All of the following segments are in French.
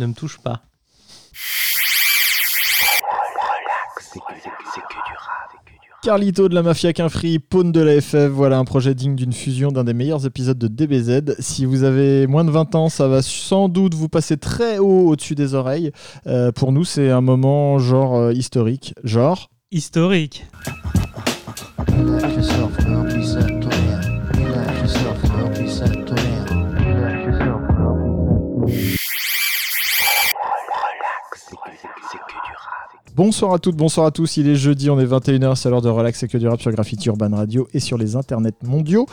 ne me touche pas. Carlito de la Mafia qu'un free, Pawn de la FF, voilà un projet digne d'une fusion d'un des meilleurs épisodes de DBZ. Si vous avez moins de 20 ans, ça va sans doute vous passer très haut au-dessus des oreilles. Euh, pour nous, c'est un moment genre euh, historique. Genre Historique. Bonsoir à toutes, bonsoir à tous. Il est jeudi, on est 21h, c'est l'heure de relax et que du rap sur Graffiti Urban Radio et sur les internets mondiaux.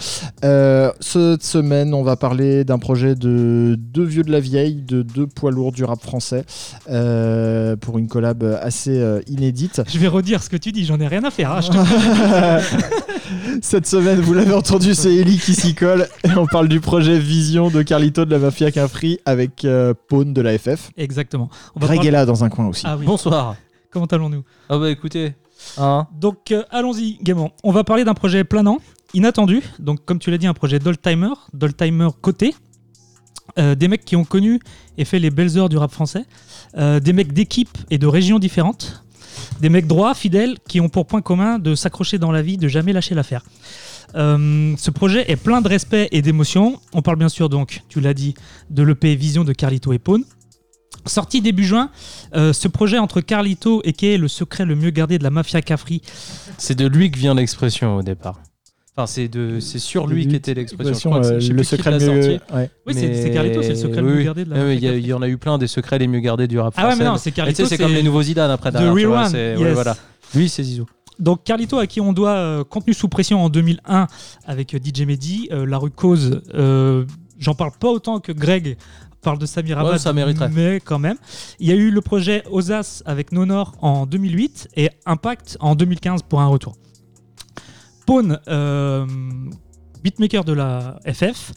Euh, cette semaine, on va parler d'un projet de deux vieux de la vieille, de deux poids lourds du rap français euh, pour une collab assez euh, inédite. Je vais redire ce que tu dis, j'en ai rien à faire. hein, je te- Cette semaine, vous l'avez entendu, c'est Ellie qui s'y colle et on parle du projet Vision de Carlito de la Mafia qu'un free avec euh, Pawn de la FF. Exactement. On va Greg parler- est là dans un coin aussi. Ah oui. Bonsoir. Comment allons-nous Ah bah écoutez, hein, Donc euh, allons-y gaiement. On va parler d'un projet planant, inattendu. Donc comme tu l'as dit, un projet d'old-timer, d'old-timer côté. Euh, des mecs qui ont connu et fait les belles heures du rap français. Euh, des mecs d'équipes et de régions différentes. Des mecs droits, fidèles, qui ont pour point commun de s'accrocher dans la vie, de jamais lâcher l'affaire. Euh, ce projet est plein de respect et d'émotion. On parle bien sûr donc, tu l'as dit, de l'EP Vision de Carlito et Pawn. Sorti début juin, euh, ce projet entre Carlito et qui est le secret le mieux gardé de la mafia Cafri c'est de lui que vient l'expression au départ. Enfin, c'est de, c'est sur lui qu'était l'expression. Je crois que c'est- je sais le plus qui secret l'a le mieux. sorti. ouais. Oui, c'est Carlito, c'est le secret le oui, mieux gardé de la oui, mafia Il y, en a eu plein des secrets les mieux gardés du rap Ah ouais, mais non, c'est Et tu sais, Carlito. c'est comme les nouveaux Zidane après The c'est- ouais, yes. voilà. Lui, c'est Zizou. Donc Carlito, à qui on doit euh, Contenu sous pression en 2001 avec euh, DJ Mehdi, euh, La rue Cause, euh, j'en parle pas autant que Greg parle de Samir Ouais, Abad, ça mériterait. mais quand même. Il y a eu le projet Osas avec Nonor en 2008 et Impact en 2015 pour un retour. Pawn, euh, beatmaker de la FF.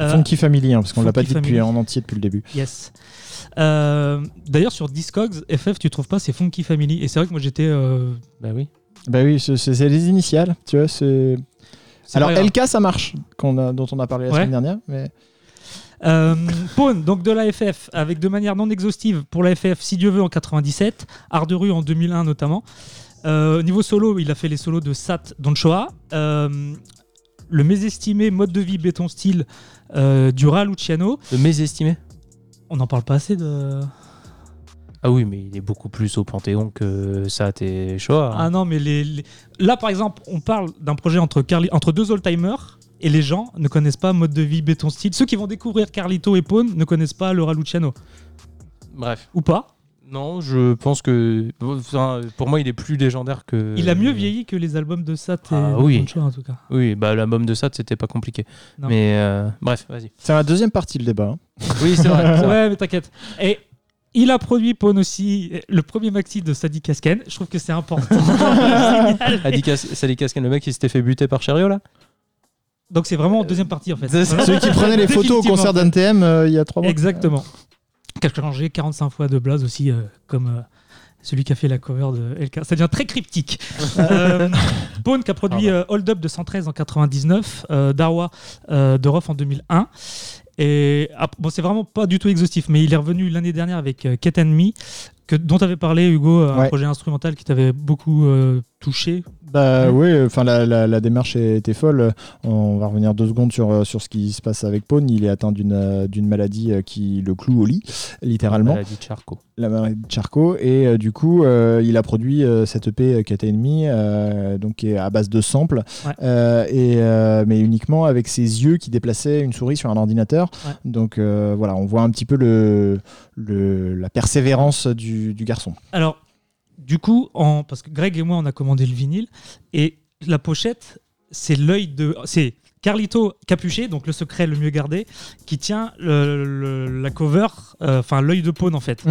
euh, Funky Family, hein, parce qu'on l'a pas dit depuis en entier depuis le début. Yes. Euh, D'ailleurs, sur Discogs, FF, tu trouves pas, c'est Funky Family. Et c'est vrai que moi j'étais. euh, Bah oui. Bah oui, c'est les initiales, tu vois. Alors. LK, ça marche, a, dont on a parlé la Ouais. semaine dernière. Mais... Euh, Pawn, donc de la FF, avec de manière non exhaustive pour la FF, si Dieu veut, en 97, Art de rue en 2001 notamment. Euh, niveau solo, il a fait les solos de Sat Donchoa. Euh, le mésestimé mode de vie béton style euh, du Ra Luciano. Le mésestimé? On n'en parle pas assez de. Ah oui, mais il est beaucoup plus au Panthéon que ça, t'es Shoah. Ah non, mais les, les- là par exemple, on parle d'un projet entre, Carli- entre deux old-timers. Et les gens ne connaissent pas mode de vie béton style. Ceux qui vont découvrir Carlito et Pawn ne connaissent pas le Ra Luciano. Bref. Ou pas Non, je pense que. enfin, pour moi, il est plus légendaire que. Il a mieux vieilli que les albums de Sat et Ah de oui. En tout cas. Oui, bah l'album de Sat, c'était pas compliqué. Non. Mais euh, bref, vas-y. C'est la deuxième partie, le débat. hein. Oui, c'est vrai. Ouais, mais t'inquiète. Et il a produit Pawn aussi le premier maxi de Sadi Kasken. Je trouve que c'est important. Adi Kas- Sally Kasken, le mec qui s'était fait buter par Chariot là Donc c'est vraiment en deuxième partie en fait. Celui qui prenait les photos au concert d'NTM euh, il y a trois mois. Exactement. Qui a changé 45 fois de blaze aussi, euh, comme euh, celui qui a fait la cover de LK. Ça devient très cryptique. euh, Pawn qui a produit euh, Hold Up de 113 en 99, euh, Darwa euh, de Roth en 2001. Et ah, bon, c'est vraiment pas du tout exhaustif, mais il est revenu l'année dernière avec euh, Cat and Me, que, dont tu avais parlé, Hugo, un Ouais. projet instrumental qui t'avait beaucoup euh, touché. Bah oui, enfin la, la- la démarche était folle. On va revenir deux secondes sur, euh, sur ce qui se passe avec Pawn. Il est atteint d'une euh, d'une maladie euh, qui le cloue au lit, littéralement. Maladie de Charcot. la maladie de Charcot. Et euh, du coup, euh, il a produit euh, cette EP Cat Enemy, donc qui est à base de samples, Ouais. et, mais uniquement avec ses yeux qui déplaçaient une souris sur un ordinateur. Ouais. Donc voilà, on voit un petit peu le, le- la persévérance du, du garçon. Alors, du coup, en, parce que Greg et moi, on a commandé le vinyle, et la pochette, c'est l'œil de. C'est Carlito capuché, donc le secret le mieux gardé, qui tient le- le- la cover, euh, enfin l'œil de Pawn en fait.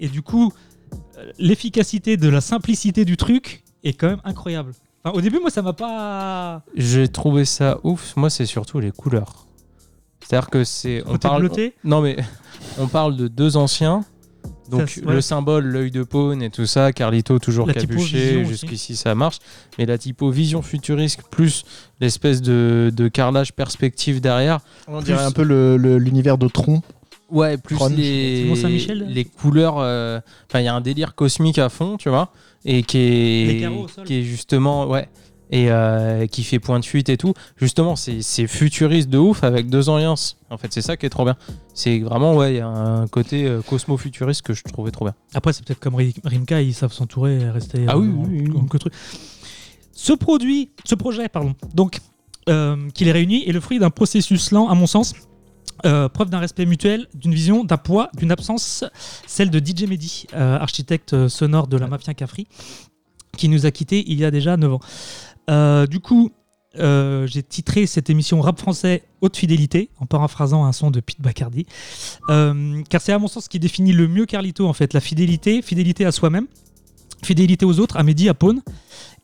Et du coup, euh, l'efficacité de la simplicité du truc est quand même incroyable. Enfin, au début, moi, ça m'a pas. J'ai trouvé ça ouf. Moi, c'est surtout les couleurs. C'est-à-dire que c'est. On parle. bleuté Non, mais on parle de deux anciens. Donc Ça, c'est- ouais. le symbole, l'œil de paune et tout ça, Carlito toujours La capuché, jusqu'ici ça marche. Mais la typo vision futuriste plus l'espèce de, de carrelage perspective derrière. On Plus- dirait un peu le- le- l'univers de Tron. Ouais, plus les, les couleurs. euh, Enfin, il y a un délire cosmique à fond, tu vois, et qui Les est, carreaux au sol. qui est justement, ouais, et euh, qui fait point de fuite et tout. Justement, c'est futuriste de ouf avec deux ambiances. En fait, c'est ça qui est trop bien. C'est vraiment, ouais, il y a un côté euh, cosmo-futuriste que je trouvais trop bien. Après, c'est peut-être comme Ri- Rimka, ils savent s'entourer et rester. Ah euh, oui, oui, oui, truc. Ce produit, ce projet, pardon, donc, euh, qui les réunit, est le fruit d'un processus lent, à mon sens. euh, preuve d'un respect mutuel, d'une vision, d'un poids, d'une absence, celle de DJ Mehdi, euh, architecte sonore de la Mafia Cafri, qui nous a quittés il y a déjà 9 ans. Euh, du coup, euh, j'ai titré cette émission Rap français haute fidélité, en paraphrasant un son de Pete Bacardi. Euh, car c'est à mon sens ce qui définit le mieux Carlito en fait, la fidélité, fidélité à soi-même, fidélité aux autres, à Mehdi, à Pone.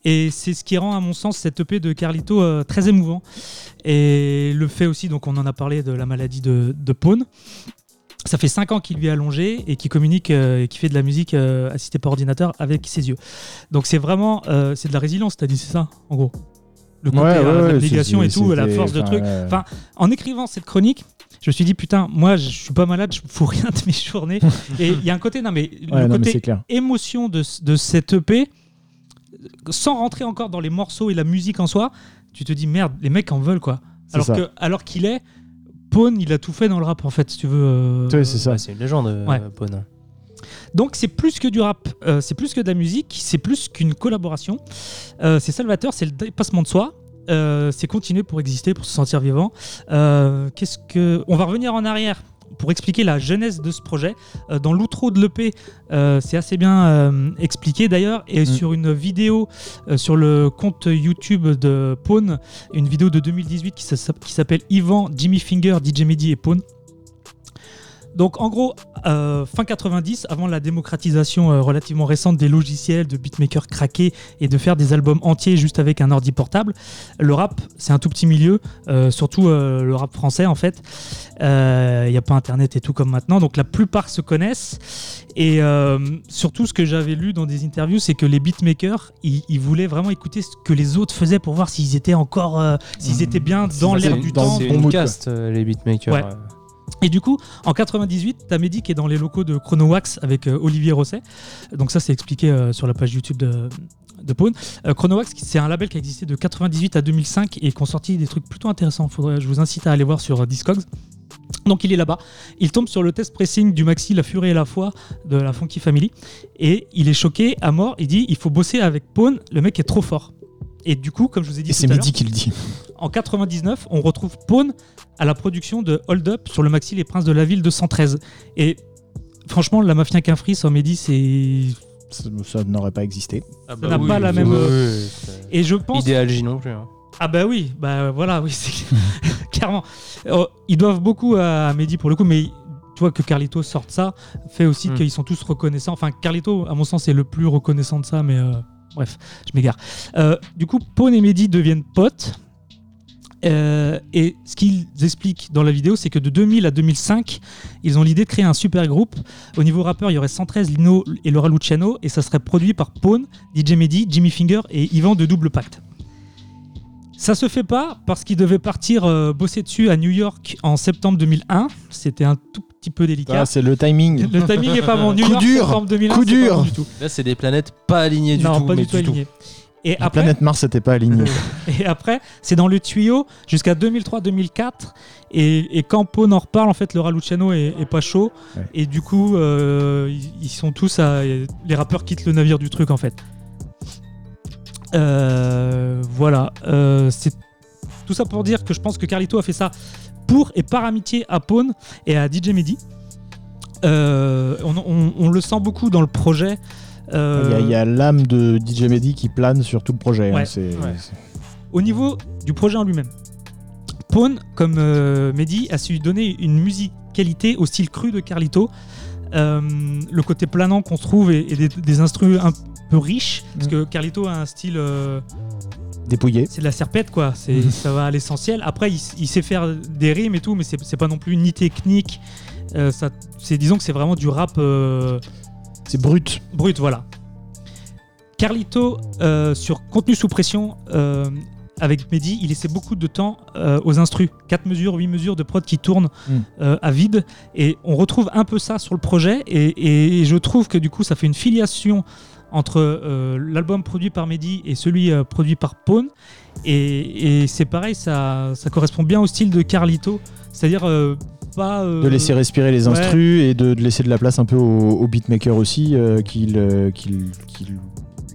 Et c'est ce qui rend à mon sens cette EP de Carlito très émouvant. Et le fait aussi, donc on en a parlé de la maladie de, de. Ça fait 5 ans qu'il lui est allongé et qui communique euh, et qui fait de la musique euh, assistée par ordinateur avec ses yeux. Donc c'est vraiment euh, c'est de la résilience, t'as dit c'est ça en gros. Le côté euh, l'abnégation et tout, la force de truc. Enfin, en écrivant cette chronique, je me suis dit putain, moi je suis pas malade, je fous rien de mes journées. et il y a un côté non mais Ouais, le non, côté clair. émotion de, de cette EP, sans rentrer encore dans les morceaux et la musique en soi, tu te dis merde, les mecs en veulent quoi. Alors ça. que alors qu'il est Pone, il a tout fait dans le rap en fait, si tu veux. euh, Ouais, c'est ça. Ouais, c'est une légende, euh, Ouais. Pone. donc c'est plus que du rap, euh, c'est plus que de la musique, c'est plus qu'une collaboration. Euh, c'est salvateur, c'est le dépassement de soi. euh, c'est continuer pour exister, pour se sentir vivant. Euh, Qu'est-ce que On va revenir en arrière pour expliquer la genèse de ce projet. Euh, dans l'outro de l'EP, euh, c'est assez bien euh, expliqué d'ailleurs. Et sur une vidéo sur le compte YouTube de Pone, une vidéo de 2018 qui s'app- qui s'appelle Ivan, Jimmy Finger, DJ Mehdi et Pone. Donc en gros, euh, fin 90, avant la démocratisation euh, relativement récente des logiciels, de beatmakers craqués et de faire des albums entiers juste avec un ordi portable, le rap, c'est un tout petit milieu, euh, surtout euh, le rap français en fait. Il n'y a pas internet et tout comme maintenant, donc la plupart se connaissent. Et euh, surtout, ce que j'avais lu dans des interviews, c'est que les beatmakers, ils, ils voulaient vraiment écouter ce que les autres faisaient pour voir s'ils étaient encore, euh, s'ils étaient bien dans l'air du dans temps. C'est une caste, les beatmakers. Ouais. Et du coup, en 98, t'as Mehdi qui est dans les locaux de Chronowax avec euh, Olivier Rosset. Donc ça, c'est expliqué euh, sur la page YouTube de, de Pone. Euh, Chronowax, c'est un label qui a existé de 98 à 2005 et qui ont sorti des trucs plutôt intéressants. Faudrait, je vous incite à aller voir sur euh, Discogs. Donc il est là-bas, il tombe sur le test pressing du maxi La Furie et la Foi de la Funky Family et il est choqué à mort, il dit il faut bosser avec Pone, le mec est trop fort. Et du coup, comme je vous ai dit Et c'est Mehdi qui le dit. En 99, on retrouve Pone à la production de Hold Up sur le maxi Les Princes de la Ville de 113. Et franchement, la Mafia Quinfri sans Mehdi, c'est. Ça, ça n'aurait pas existé. Ah Ça n'a pas la même, euh, c'est- Et je pense. Idéal J non plus. hein. Ah bah oui, bah voilà, oui, c'est clairement. Euh, ils doivent beaucoup à Mehdi pour le coup, mais tu vois que Carlito sorte ça, fait aussi Mm. qu'ils sont tous reconnaissants. Enfin, Carlito, à mon sens, est le plus reconnaissant de ça, mais euh, bref, je m'égare. Euh, du coup, Pone et Mehdi deviennent potes. Euh, et ce qu'ils expliquent dans la vidéo, c'est que de 2000 à 2005, ils ont l'idée de créer un super groupe. Au niveau rappeur, il y aurait 113, Lino et Laura Luciano, et ça serait produit par Pone, DJ Mehdi, Jimmy Finger et Yvan de Double Pacte. Ça se fait pas parce qu'ils devaient partir euh, bosser dessus à New York en septembre 2001. C'était un tout petit peu délicat. Ah, c'est le timing. le timing est pas bon. New Coup York, dur, septembre 2001, coup c'est pas bon du tout. Là, c'est des planètes pas alignées du non, tout. pas mais du tout aligné. Et La après, planète Mars n'était pas alignée. et après, c'est dans le tuyau jusqu'à 2003-2004. Et, et quand Pone en reparle, en fait, Laura Luciano est, est pas chaud. Ouais. Et du coup, euh, ils, sont tous à. Les rappeurs quittent le navire du truc, en fait. Euh, voilà. Euh, c'est tout ça pour dire que je pense que Carlito a fait ça pour et par amitié à Pone et à DJ Mehdi. On, on- on le sent beaucoup dans le projet. Il y a- Euh, il y a, l'âme de DJ Mehdi qui plane sur tout le projet. hein. Ouais. Au niveau du projet en lui-même, Pone, comme euh, Mehdi, a su donner une musicalité au style cru de Carlito. Euh, le côté planant qu'on se trouve et, et des, des instruments un peu riches, parce Mm. que Carlito a un style, Dépouillé. c'est de la serpette quoi, c'est, Mhm. ça va à l'essentiel. Après, il, il sait faire des rimes et tout, mais c'est, c'est pas non plus ni technique. Euh, ça, c'est, disons que c'est vraiment du rap euh, C'est brut. brut, voilà. Carlito, euh, sur Contenu sous pression, euh, avec Mehdi, il laissait beaucoup de temps euh, aux instrus. 4 mesures, 8 mesures de prod qui tournent Mm. euh, à vide. Et on retrouve un peu ça sur le projet. Et, et je trouve que du coup, ça fait une filiation entre euh, l'album produit par Mehdi et celui produit par Pawn. Et, et c'est pareil, ça, ça correspond bien au style de Carlito. C'est-à-dire pas. euh, De laisser respirer les ouais. instrus et de, de laisser de la place un peu au, au beatmaker aussi, euh, qu'il euh,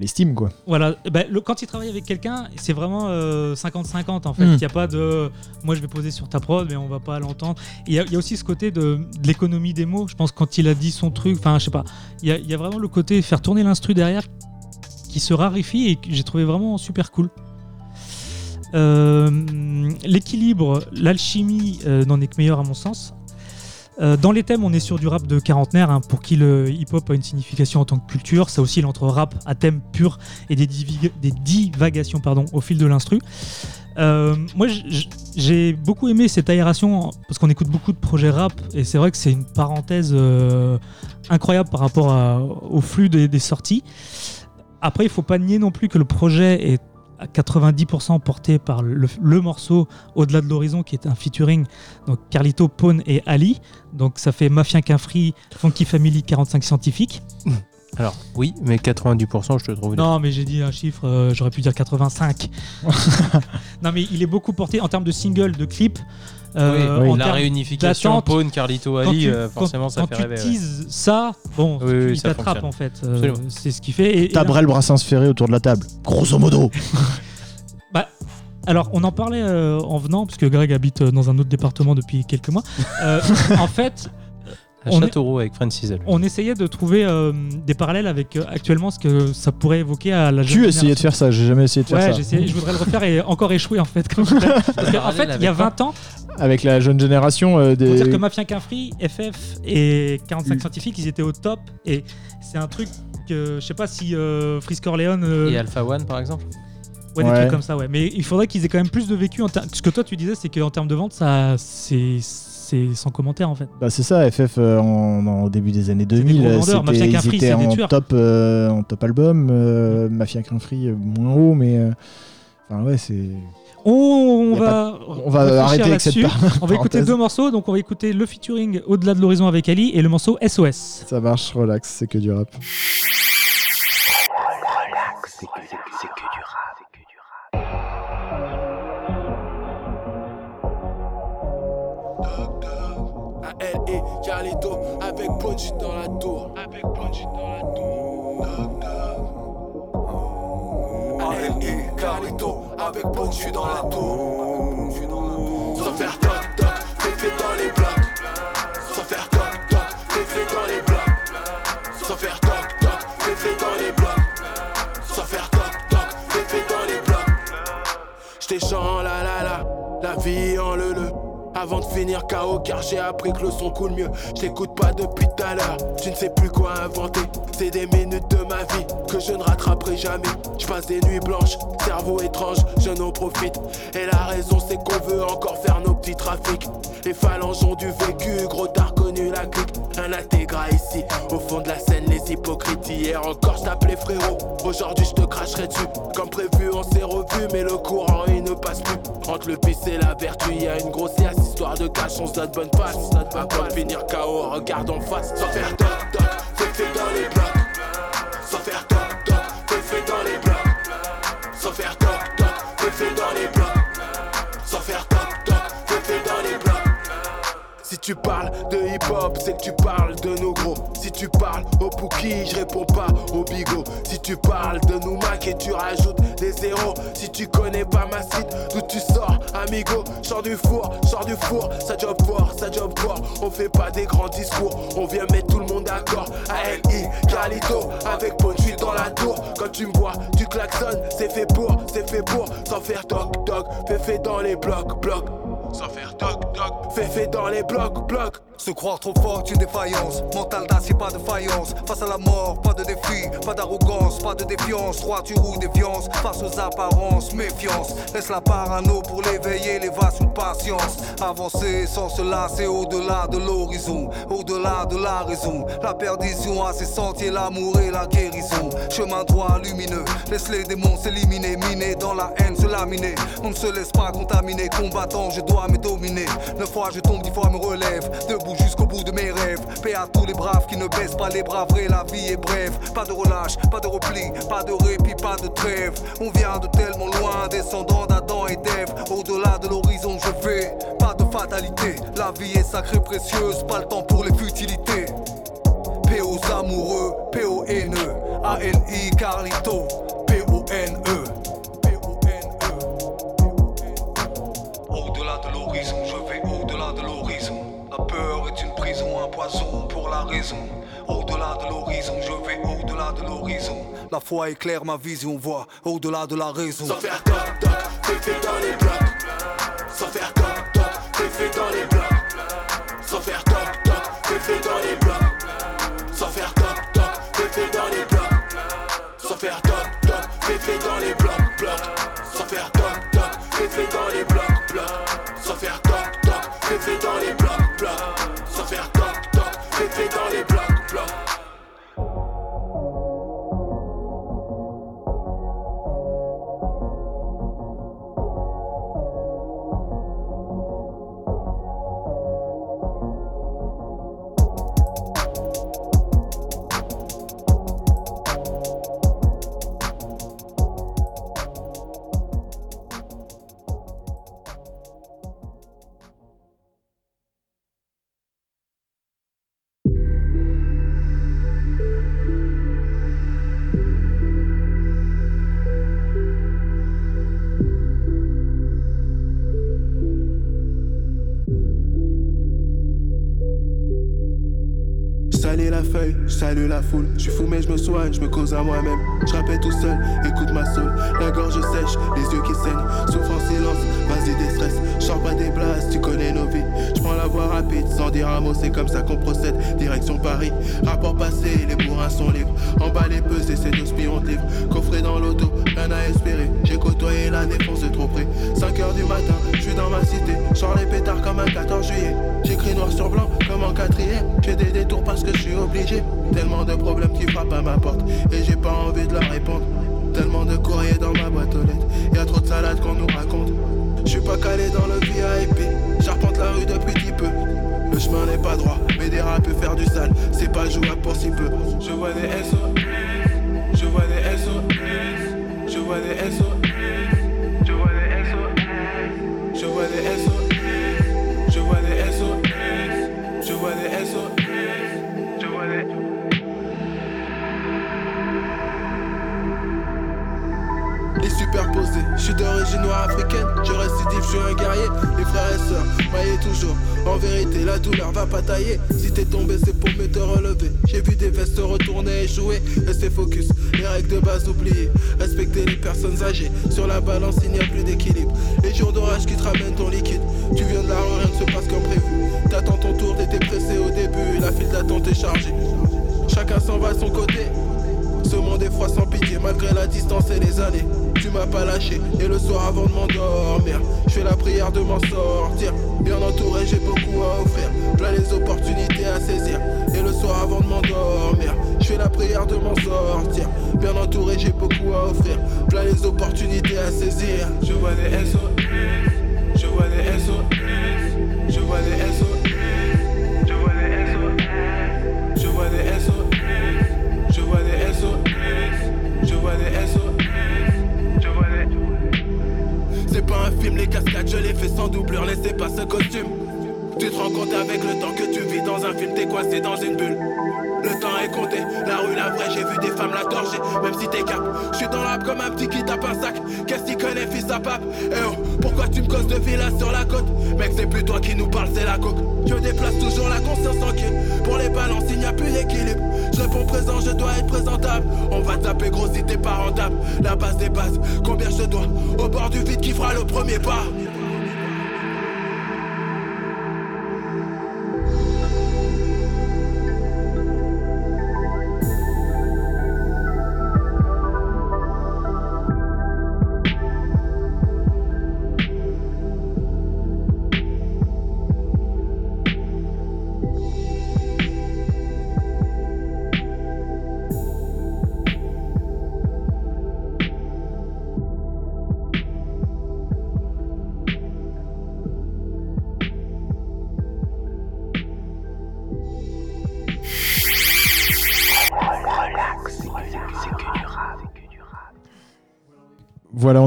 l'estime quoi. Voilà, le- quand il travaille avec quelqu'un, c'est vraiment euh, 50-50 en fait. Il Mm. n'y a pas de moi je vais poser sur ta prod, mais on va pas l'entendre. Il y, a- il y a aussi ce côté de, de l'économie des mots. Je pense quand il a dit son truc, enfin je sais pas, il y il y a vraiment le côté faire tourner l'instru derrière qui se raréfie et que j'ai trouvé vraiment super cool. Euh, L'équilibre, l'alchimie euh, n'en est que meilleur à mon sens. Euh, dans les thèmes, on est sur du rap de quarantenaire, hein, pour qui le hip-hop a une signification en tant que culture. Ça oscille entre rap à thème pur et des, divagations pardon, au fil de l'instru. Moi, j'ai beaucoup aimé cette aération parce qu'on écoute beaucoup de projets rap et c'est vrai que c'est une parenthèse incroyable par rapport au flux des, des sorties. Après, il faut pas nier non plus que le projet est à 90% porté par le, le morceau Au-delà de l'horizon qui est un featuring donc Carlito, Pone et Ali. Donc ça fait Mafia qu'un free, Funky Family 45 scientifiques. Alors, oui, mais 90%, je te trouve. Non, mais j'ai dit un chiffre, euh, j'aurais pu dire 85. non, mais il est beaucoup porté en termes de single, de clip. Euh, oui, en la réunification Pawn, Carlito, quand Ali, tu- euh, forcément, quand, ça quand fait tu rêver. ouais. teases ça, bon, Oui, oui, il t'attrape en fait. Euh, c'est ce qu'il fait. Et- et là- T'as le Brassens ferré autour de la table. Grosso modo. alors, on en parlait euh, en venant, parce que Greg habite dans un autre département depuis quelques mois. Euh, en fait, À Châteauroux avec Francis on essayait de trouver euh, des parallèles avec euh, actuellement ce que ça pourrait évoquer à la jeune Tu essayé de faire ça, j'ai jamais essayé de faire Ouais, ça. j'ai essayé, je voudrais le refaire et encore échouer en fait. Comme Parce qu'en Parallèle fait, il y a avec quoi 20 ans, Avec la jeune génération euh, des. dire que Mafia qu'un free, FF et 45 Mm. scientifiques, ils étaient au top. Et c'est un truc que je sais pas si euh, Frisk Orleans. euh, Et Alpha One, par exemple ouais, des Ouais. trucs comme ça, ouais. Mais il faudrait qu'ils aient quand même plus de vécu. En ter- Ce que toi tu disais, c'est qu'en termes de vente, ça, c'est c'est sans commentaire en fait. Bah, c'est ça, FF euh, en, en- au début des années des 2000, gros euh, vendeurs. Mafia c'était- qu'un ils free, étaient c'est des en top, euh, en top album. euh, Mafia qu'un free moins haut, mais. euh, Enfin, ouais, c'est. On, va, On va arrêter avec cette On va écouter deux morceaux. Donc on va écouter le featuring Au-delà de l'horizon avec Ali et le morceau SOS. Ça marche, relax, c'est que du rap. A.L.E. Carlito avec Ponji dans la tour. Avec Ponji dans la tour. A.L.E. Carlito avec Ponji dans la tour. Sans faire toc toc, fais dans les blocs. Sans faire toc toc, fais dans les blocs. Sans faire toc toc, fais dans les blocs. Sans faire toc toc, fais dans les blocs. J't'ai chant la la la, la vie en le le. Avant de finir KO car j'ai appris que le son coule mieux. J't'écoute pas depuis tout à l'heure. Tu ne sais plus quoi inventer. C'est des minutes de ma vie que je ne rattraperai jamais. Je passe des nuits blanches, cerveau étrange, je n'en profite. Et la raison c'est qu'on veut encore faire nos petits trafics. Les phalanges ont du vécu, gros t'as la Un intégrat ici, au fond de la scène les hypocrites Hier encore je t'appelais frérot, aujourd'hui je te cracherai dessus. Comme prévu on s'est revu mais le courant il ne passe plus. Entre le vice et la vertu y a une grossière histoire de cash On se donne bonne passe, de finir KO regarde en face. Sans faire toc toc, fais fait dans les blocs tu parles de hip-hop, c'est que tu parles de nos gros. Si tu parles au Pookie, je réponds pas au bigot. Si tu parles de nous Mac et tu rajoutes des zéros. Si tu connais pas ma site, d'où tu sors, amigo? Sors du four, sors du four, ça job fort, ça job fort. On fait pas des grands discours, on vient mettre tout le monde d'accord. A.L.I. Carlito, avec Ponchi dans la tour. Quand tu me vois, tu klaxonnes, c'est fait pour, c'est fait pour. Sans faire toc toc, fais fait dans les blocs, blocs. Sans faire toc toc. Fais fait dans les blocs, blocs. Se croire trop fort, une défaillance. Mental d'acier, pas de faïence. Face à la mort, pas de défi, pas d'arrogance, pas de défiance. Droiture ou défiance, face aux apparences, méfiance. Laisse la parano pour l'éveiller, l'évasion, patience. Avancer sans se lasser au-delà de l'horizon, au-delà de la raison. La perdition à ses sentiers, l'amour et la guérison. Chemin droit lumineux, laisse les démons s'éliminer, miner dans la haine, se laminer. On ne se laisse pas contaminer, combattant, je dois me dominer. Neuf fois je tombe, dix fois me relève. Debout jusqu'au bout de mes rêves. Paix à tous les braves qui ne baissent pas les bras vrais, la vie est brève. Pas de relâche, pas de repli, pas de répit, pas de trêve. On vient de tellement loin, descendant d'Adam et d'Ève. Au-delà de l'horizon, je vais. Pas de fatalité, la vie est sacrée, précieuse, pas le temps pour les futilités. P aux amoureux, P O N E, A N I Carlito, un poison pour la raison. Au-delà de l'horizon, je vais au-delà de l'horizon. La foi éclaire ma vision, voit au-delà de la raison. Sans faire toc toc, fait dans les blocs. Sans faire toc toc, fait dans les blocs. Sans faire toc toc, fait dans les blocs. Saler la feuille, je salue la foule. Je suis fou mais je me soigne, je me cause à moi-même. Je rappelle tout seul, écoute ma soul. La gorge sèche, les yeux qui saignent. Souffre en silence, vas-y déstresse. Je sors pas des blases, tu connais nos vies. Je prends la voie rapide, sans dire un mot, c'est comme ça qu'on procède. Direction Paris, rapport passé, les bourrins sont libres. Emballés, pesés, c'est deux spions de livres. Coffré dans l'auto, rien à espérer. J'ai côtoyé la défense de trop près. 5 heures du matin, je suis dans ma cité. Sors les pétards comme un 14 juillet. J'écris noir sur blanc en quatrième. J'ai des détours parce que je suis obligé. Tellement de problèmes qui frappent à ma porte. Et j'ai pas envie de leur répondre. Tellement de courriers dans ma boîte aux lettres. Y'a trop de salades qu'on nous raconte. Je suis pas calé dans le VIP. J'arpente la rue depuis petit peu. Le chemin n'est pas droit, mais des rats peut faire du sale. C'est pas jouable pour si peu. Je vois des SO. Je vois des SO. Je vois des SO. Je suis d'origine noire africaine, je récidive, je suis un guerrier, les frères et sœurs, maillés toujours. En vérité, la douleur va pas tailler. Si t'es tombé, c'est pour me te relever. J'ai vu des vestes retourner et jouer, restez focus, les règles de base oubliées. Respecter les personnes âgées, sur la balance il n'y a plus d'équilibre. Les jours d'orage qui te ton liquide, tu viens de la rue, rien ne se passe comme prévu. T'attends ton tour, t'étais pressé au début, la file d'attente est chargée. Chacun s'en va de son côté. Ce monde est froid sans malgré la distance et les années. Tu m'as pas lâché et le soir avant de m'endormir, je fais la prière de m'en sortir. Bien entouré, j'ai beaucoup à offrir, plein les opportunités à saisir. Et le soir avant de m'endormir, je fais la prière de m'en sortir. Bien entouré, j'ai beaucoup à offrir, plein les opportunités à saisir. Je vois des SO, je vois des SO, je vois des SO, C'est pas un film, les cascades, je les fais sans doublure, laissez pas ce costume. Tu te rends compte avec le temps que tu vis dans un film, t'es coincé dans une bulle. Le temps est compté, la rue la vraie, j'ai vu des femmes la torcher, même si t'es cap. Je suis dans l'âme comme un petit qui tape un sac. Qu'est-ce qu'il connaît, fils à pape? Eh oh, pourquoi tu me causes de villa sur la côte? Mec, c'est plus toi qui nous parle, c'est la coque. Je déplace toujours la conscience tranquille. Pour les balances, il n'y a plus d'équilibre. Je réponds présent, je dois être présentable. On va gros si t'es pas rentable. La base des bases, combien je dois? Au bord du vide qui fera le premier pas?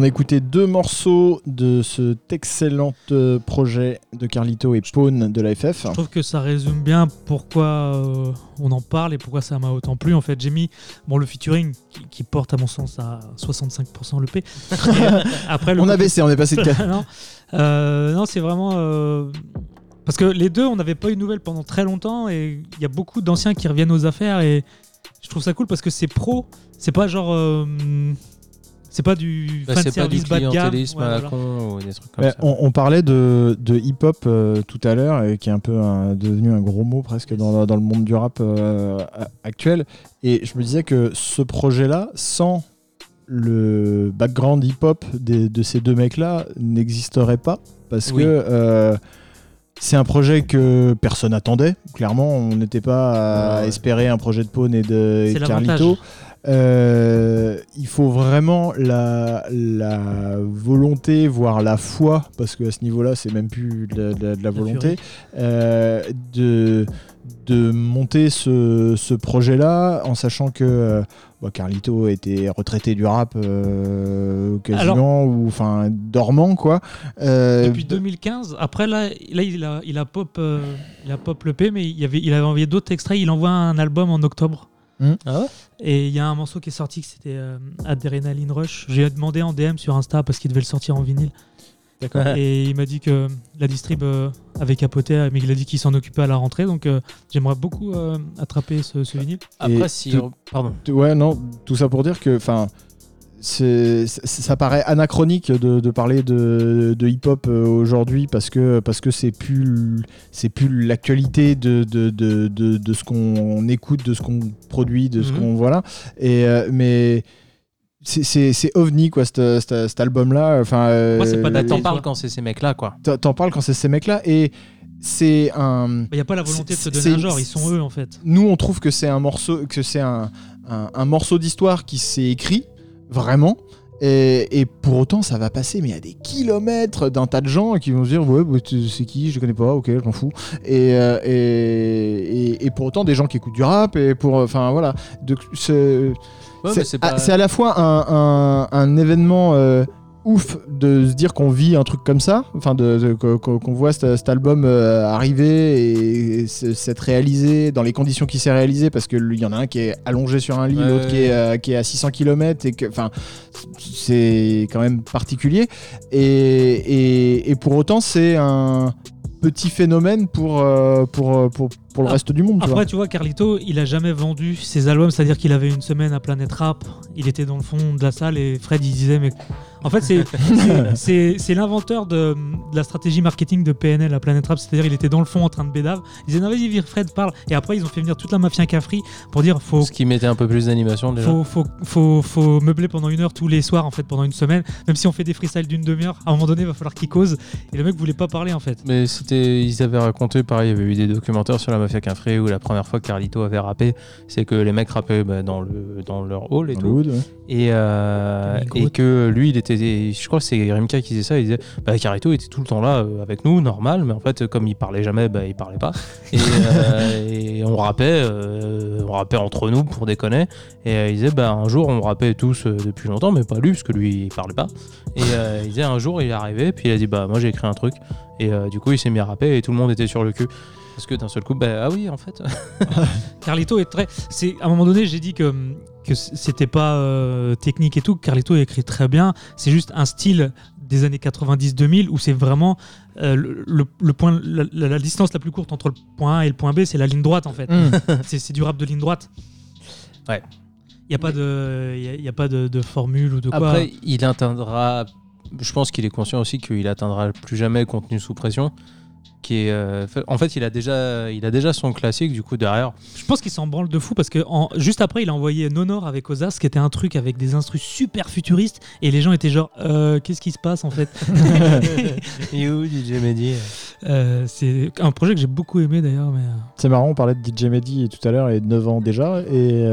Écouté deux morceaux de cet excellent euh, projet de Carlito et Pawn de la FF. Je trouve que ça résume bien pourquoi euh, on en parle et pourquoi ça m'a autant plu. En fait, j'ai mis bon, le featuring qui, qui porte à mon sens à 65% le P. Après, le On a baissé, on est passé de quatre. non, Euh, non c'est vraiment. euh, Parce que les deux, on n'avait pas eu de nouvelles pendant très longtemps et il y a beaucoup d'anciens qui reviennent aux affaires et je trouve ça cool parce que c'est pro. C'est pas genre. C'est pas du Bah, fan pas du service bas de gamme. clientélisme Ouais, à la con ou des trucs comme ça. on, on parlait de, de hip-hop euh, tout à l'heure, et qui est un peu un- devenu un gros mot presque dans, dans le monde du rap euh, actuel. Et je me disais que ce projet-là, sans le background hip-hop de ces deux mecs-là, n'existerait pas. Parce Oui. que euh, c'est un projet que personne attendait. Clairement, on n'était pas à Ouais. espérer un projet de Pawn et de et. Carlito. Euh, il faut vraiment la, la volonté, voire la foi, parce que à ce niveau-là, c'est même plus de, la- de la- de la volonté, euh, de, de monter ce, ce projet-là en sachant que euh, bah, Carlito était retraité du rap euh, quasiment, ou enfin dormant quoi. Depuis 2015. Après, là, là il, a, il, a pop, il a pop le P, mais il, y avait, il avait envoyé d'autres extraits. Il envoie un album en octobre. Ah ouais Et il y a un morceau qui est sorti, que c'était euh, Adrenaline Rush. J'ai demandé en DM sur Insta parce qu'il devait le sortir en vinyle. D'accord. Et il m'a dit que la distrib euh, avait capoté, mais il a dit qu'il s'en occupait à la rentrée. Donc euh, j'aimerais beaucoup euh, attraper ce, ce vinyle. Après, Et si. tout- Pardon. Ouais, non, tout ça pour dire que, enfin, c'est- ça paraît anachronique de, de parler de, de hip-hop euh, aujourd'hui parce que parce que c'est plus c'est plus l'actualité de, de, de, de, de ce qu'on écoute, de ce qu'on produit, de ce Mhm. qu'on voilà. Et euh, mais c'est- c'est c'est ovni quoi, cet, cet- cet album-là. Enfin, euh, Moi, c'est pas T'en parles quand c'est ces mecs-là, quoi. t'en parles quand c'est ces mecs-là et c'est un Il n'y a pas la volonté de se donner un genre, ils sont eux en fait. nous on trouve que c'est un morceau que c'est un, un- un morceau d'histoire qui s'est écrit vraiment et, et pour autant ça va passer mais à des kilomètres d'un tas de gens qui vont se dire ouais bah, c'est qui je connais pas ok je m'en fous et, euh, et, pour autant des gens qui écoutent du rap et pour enfin voilà c'est Ouais, à, pas. c'est à la fois un, un- un événement euh, ouf de se dire qu'on vit un truc comme ça, enfin de, de- qu'on voit cet, cet album euh, arriver et, s'être réalisé dans les conditions qu'il s'est réalisé, parce qu'il y en a un qui est allongé sur un lit, Ouais, l'autre qui, est, euh, qui est à 600 km, et que, enfin, c'est quand même particulier. Et, et- et pour autant, c'est un petit phénomène pour, euh, pour, pour, pour le Ah, reste du monde. tu vois. Après, tu vois, Carlito, il a jamais vendu ses albums, c'est-à-dire qu'il avait une semaine à Planète Rap, il était dans le fond de la salle et Fred, il disait, mais. En fait, c'est- l'inventeur de, de la stratégie marketing de PNL à Planète Rap, c'est-à-dire il était dans le fond en train de bédave. Il disait, non, vas-y, vire Fred, parle. Et après, ils ont fait venir toute la mafia Cafri pour dire, faut. Ce qui mettait un peu plus d'animation déjà. Faut, faut, faut, faut meubler pendant une heure tous les soirs, en fait, pendant une semaine. Même si on fait des freestyles d'une demi-heure, à un moment donné, il va falloir qu'il cause. Et le mec voulait pas parler, en fait. Mais c'était, ils avaient raconté, pareil, il y avait eu des documentaires sur la mafia Quinfré où la première fois que Carlito avait rappé, c'est que les mecs rappaient bah, dans, le, dans leur hall et Dans tout. le hood, ouais. Et, euh, et que lui, il était. Je crois que c'est Rimka qui disait ça. Il disait bah, Carito était tout le temps là euh, avec nous, normal, mais en fait, comme il parlait jamais, bah, il parlait pas. Et, euh, et on rappait, euh, on rappait entre nous pour déconner. Et euh, il disait bah, un jour, on rappait tous depuis longtemps, mais pas lui, parce que lui, il parlait pas. Et euh, il disait un jour, il est arrivé, puis il a dit bah, moi, j'ai écrit un truc. Et euh, du coup, il s'est mis à rapper et tout le monde était sur le cul. Parce que d'un seul coup, bah, ah oui, en fait. Carlito est très. C'est à un moment donné, j'ai dit que que c'était pas euh, technique et tout. Carlito écrit très bien. C'est juste un style des années 90-2000 où c'est vraiment euh, le, le- le point, la, distance la plus courte entre le point A et le point B, c'est la ligne droite en fait. Mm. C'est du rap de ligne droite. Ouais. Il n'y a pas de, il y a- y a pas de, de formule ou de quoi. Après, il atteindra. Je pense qu'il est conscient aussi qu'il atteindra plus jamais contenu sous pression. Qui est, euh, en fait, il a déjà, il a déjà son classique du coup derrière. Je pense qu'il s'en branle de fou parce que en- juste après, il a envoyé Nonor avec Ozas, qui était un truc avec des instrus super futuristes, et les gens étaient genre, Euh, qu'est-ce qui se passe en fait? Et où DJ Mehdi? Euh, C'est un projet que j'ai beaucoup aimé d'ailleurs, mais. C'est marrant, on parlait de DJ Mehdi tout à l'heure, et de 9 ans déjà. Et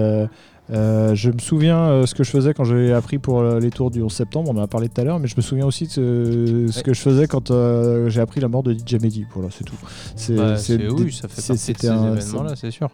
euh, je me souviens euh, ce que je faisais quand j'ai appris pour euh, les tours du 11 septembre, on en a parlé tout à l'heure, mais je me souviens aussi de ce, ce Ouais. que je faisais quand euh, j'ai appris la mort de DJ Mehdi. Voilà, c'est tout. C'est Bah, oui, ça fait partie de ces événements-là, c'est sûr.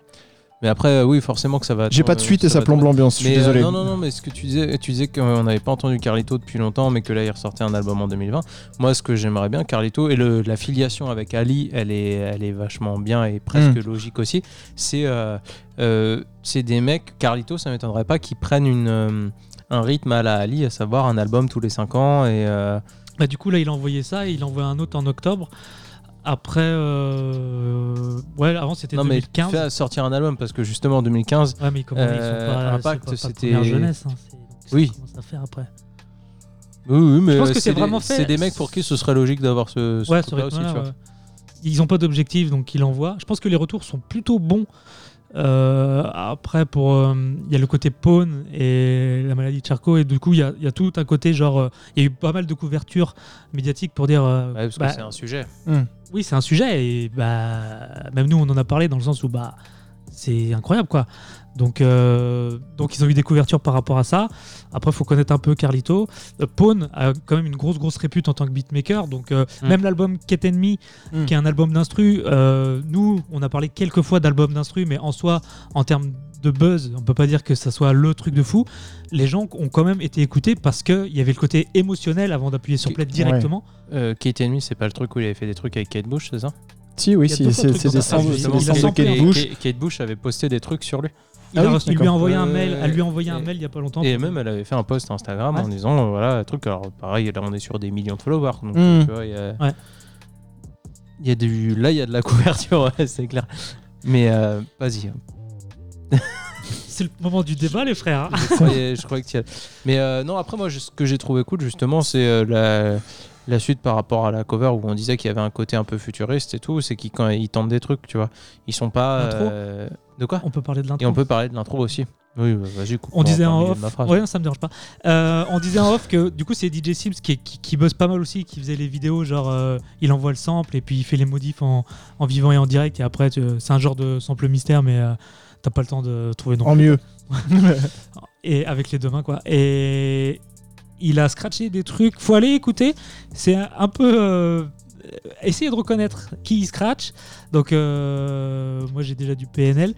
Mais après, euh, oui, forcément que ça va. J'ai pas de euh, suite et ça plombe l'ambiance, je suis Mais, euh, désolé. non, non, non, mais ce que tu disais, tu disais qu'on n'avait pas entendu Carlito depuis longtemps, mais que là il ressortait un album en 2020. Moi, ce que j'aimerais bien, Carlito, et le- la filiation avec Ali, elle est, elle est vachement bien et presque Mm. logique aussi. C'est euh, euh, c'est des mecs, Carlito, ça m'étonnerait pas qu'ils prennent une, euh, un rythme à la Ali, à savoir un album tous les 5 ans. Et, euh, Bah, du coup, là, il a envoyé ça et il envoie un autre en octobre. Après, euh, ouais, avant c'était non, mais 2015. fais sortir un album parce que justement en 2015, Ouais, mais comment ils sont Euh, pas, Impact, c'était- jeunesse. Hein, donc, Oui. Ça faire après. oui, oui, mais Je pense euh, que c'est des- vraiment fait- C'est des mecs pour qui ce serait logique d'avoir ce, ce ouais, ce truc-là aussi, rythme-là, tu vois. ouais. Ils ont pas d'objectif, donc ils l'envoient. Je pense que les retours sont plutôt bons. Euh, après, pour euh, il y a le côté Pawn et la maladie de Charcot, et du coup, il y a, il y a tout un côté genre. euh, Il y a eu pas mal de couvertures médiatiques pour dire. euh, Ouais, parce bah, que c'est un sujet. oui, c'est un sujet et bah même nous on en a parlé dans le sens où bah c'est incroyable quoi. Donc euh, donc ils ont eu des couvertures par rapport à ça. Après faut connaître un peu Carlito. Euh, Pawn a quand même une grosse grosse répute en tant que beatmaker. Donc euh, Mm. même l'album Ket Enemy Mm. qui est un album d'instru, euh, nous on a parlé quelques fois d'album d'instru, mais en soi en termes de buzz, on peut pas dire que ça soit le truc de fou. Les gens ont quand même été écoutés parce qu'il y avait le côté émotionnel avant d'appuyer sur play directement. Euh, Kate Enemy, c'est pas le truc où il avait fait des trucs avec Kate Bush, c'est ça? Si, oui, Il c'est des ça. samples il Kate Bush avait posté des trucs sur lui. Il, Ah a oui, reçu- il lui a envoyé un Euh, mail, elle lui a envoyé un et- mail il y a pas longtemps. Et même, elle avait fait un post Instagram Ouais. en disant euh, voilà, un truc. Alors, pareil, là, on est sur des millions de followers. Donc, Mm. tu vois, il y a. Ouais. Il y a du... Là, il y a de la couverture, ouais, c'est clair. Mais euh, vas-y. C'est le moment du débat, les frères. hein. je croyais, je croyais que tu y allais. Mais euh, non, après, moi, je- ce que j'ai trouvé cool, justement, c'est euh, la, la suite par rapport à la cover où on disait qu'il y avait un côté un peu futuriste et tout. C'est qu'ils, quand ils tentent des trucs, tu vois, ils sont pas. L'intro euh, De quoi? On peut parler de l'intro. Et on peut parler de l'intro aussi. Oui, bah, vas-y, On disait en off, de ma phrase. ouais, ça me dérange pas. Euh, on disait en off que du coup c'est DJ Sims qui, qui, qui bosse pas mal aussi, qui faisait les vidéos genre euh, il envoie le sample et puis il fait les modifs en, en vivant et en direct et après c'est un genre de sample mystère mais euh, t'as pas le temps de trouver non En plus. mieux. et avec les deux mains quoi. Et il a scratché des trucs. Faut aller écouter. C'est un, peu euh, essayer de reconnaître qui il scratch. Donc euh, moi j'ai déjà du PNL,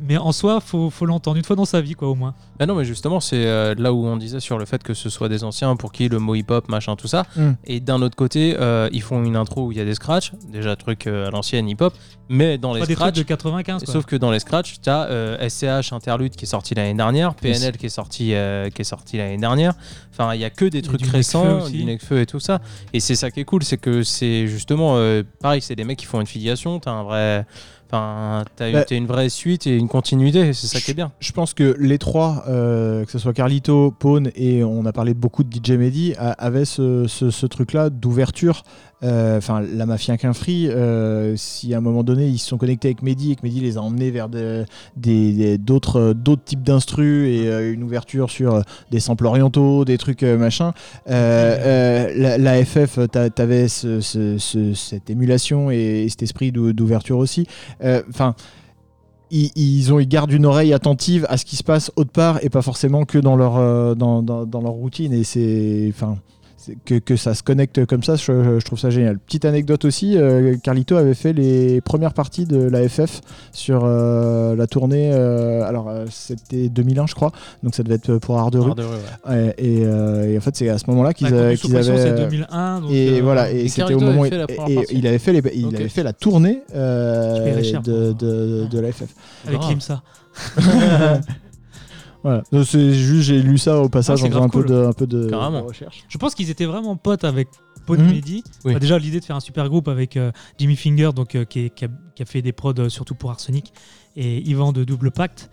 mais en soi faut, faut l'entendre une fois dans sa vie quoi au moins. Ah non, mais justement, c'est euh, là où on disait sur le fait que ce soit des anciens pour qui le mot hip-hop, machin, tout ça. Mm. Et d'un autre côté, euh, ils font une intro où il y a des scratchs, déjà truc euh, à l'ancienne hip-hop, mais dans les Pas des trucs scratchs. de 95 quoi. Sauf que dans les scratchs, tu as SCH Interlude qui est sorti l'année dernière, PNL qui est sorti, euh, qui est sorti l'année dernière. Enfin, il y a que des trucs du récents, du Nekfeu et tout ça. Et c'est ça qui est cool, c'est que c'est justement euh, pareil, c'est des mecs qui font une filiation, t'as un vrai. Enfin, t'as Bah, une vraie suite et une continuité, c'est ça qui est bien. Je pense que les trois, euh, que ce soit Carlito, Pawn et on a parlé beaucoup de DJ Mehdi, a- avaient ce, ce- ce truc-là d'ouverture. Euh, Enfin, la mafia qu'un free, euh, si à un moment donné ils se sont connectés avec Mehdi et que Mehdi les a emmenés vers des- des- d'autres euh, d'autres types d'instrus et euh, une ouverture sur des samples orientaux, des trucs machin, la, la FF, t'a- t'avais ce- ce- ce- cette émulation et, cet esprit d'ou- d'ouverture aussi. Enfin ils, ont, gardent une oreille attentive à ce qui se passe autre part et pas forcément que dans leur, dans leur routine. Et c'est. Enfin. Que, que ça se connecte comme ça, je, je trouve ça génial. Petite anecdote aussi, euh, Carlito avait fait les premières parties de la FF sur euh, la tournée. euh, alors, c'était 2001, je crois, donc ça devait être pour Art de rue. Art de rue, ouais. Ouais, et, et en fait, c'est à ce moment-là qu'ils La avaient. Conduite sous qu'ils pression, avaient, c'est euh, 2001. Donc, et voilà, et et c'était au moment où il avait fait les, il avait fait la tournée de, pour- de, de la FF. avec grave. Voilà. Donc, C'est juste j'ai lu ça au passage Ah, en c'est faisant un grave peu de, un peu de, Carrément. de recherche. Je pense qu'ils étaient vraiment potes avec Paul Mhm. Mehdi. Oui. Bah, déjà l'idée de faire un super groupe avec euh, Jimmy Finger, donc euh, qui, est- qui a, qui a fait des prods euh, surtout pour Arsenic, et Yvan de Double Pacte.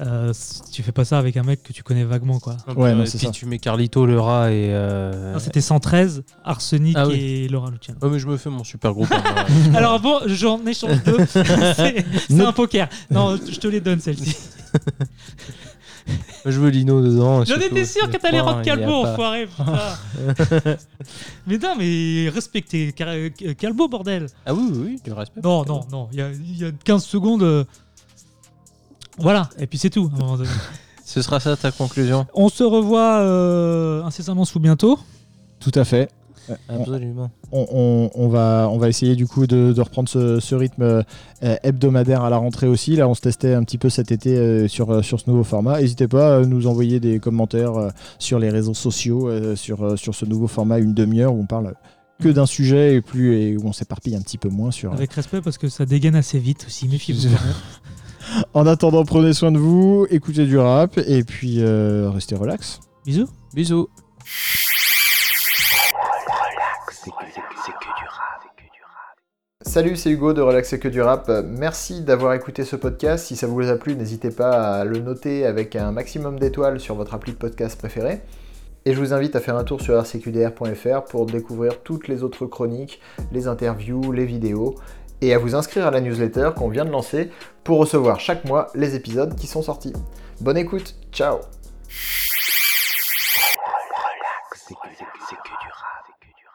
Euh, c- tu fais pas ça avec un mec que tu connais vaguement quoi. Ouais, non, c'est ça. tu mets Carlito, le rat et. euh, Non, C'était 113, Arsenic Ah oui. et Laura Luciano. Ouais, mais je me fais mon super groupe. hein, moi. Alors bon, j'en échange deux. c'est c'est un poker. Non, je te les donne celle-ci. je veux Lino dedans. J'en étais sûr que t'allais rendre Calbo, enfoiré. putain. mais non, mais respectez euh, Calbo, bordel. Ah oui, oui, oui, du respect. Non, non, non. Il y a, il y a 15 secondes. euh, Voilà, et puis c'est tout. à un moment donné. Ce sera ça ta conclusion. On se revoit euh, incessamment sous bientôt. Tout à fait. Absolument. on, on- on va, on va essayer du coup de, de reprendre ce, ce rythme euh, hebdomadaire à la rentrée aussi. Là, on se testait un petit peu cet été euh, sur, euh, sur ce nouveau format. N'hésitez pas à nous envoyer des commentaires euh, sur les réseaux sociaux euh, sur, euh, sur ce nouveau format, une demi-heure où on parle que d'un sujet et, plus, et où on s'éparpille un petit peu moins sur. Avec respect parce que ça dégaine assez vite aussi. Méfiez-vous. En attendant, prenez soin de vous, écoutez du rap et puis euh, restez relax. Bisous. Bisous. Salut, c'est Hugo de Relax et que du rap. Euh, Merci d'avoir écouté ce podcast. Si ça vous a plu, n'hésitez pas à le noter avec un maximum d'étoiles sur votre appli de podcast préféré. Et je vous invite à faire un tour sur rcqdr.fr pour découvrir toutes les autres chroniques, les interviews, les vidéos, et à vous inscrire à la newsletter qu'on vient de lancer pour recevoir chaque mois les épisodes qui sont sortis. Bonne écoute, ciao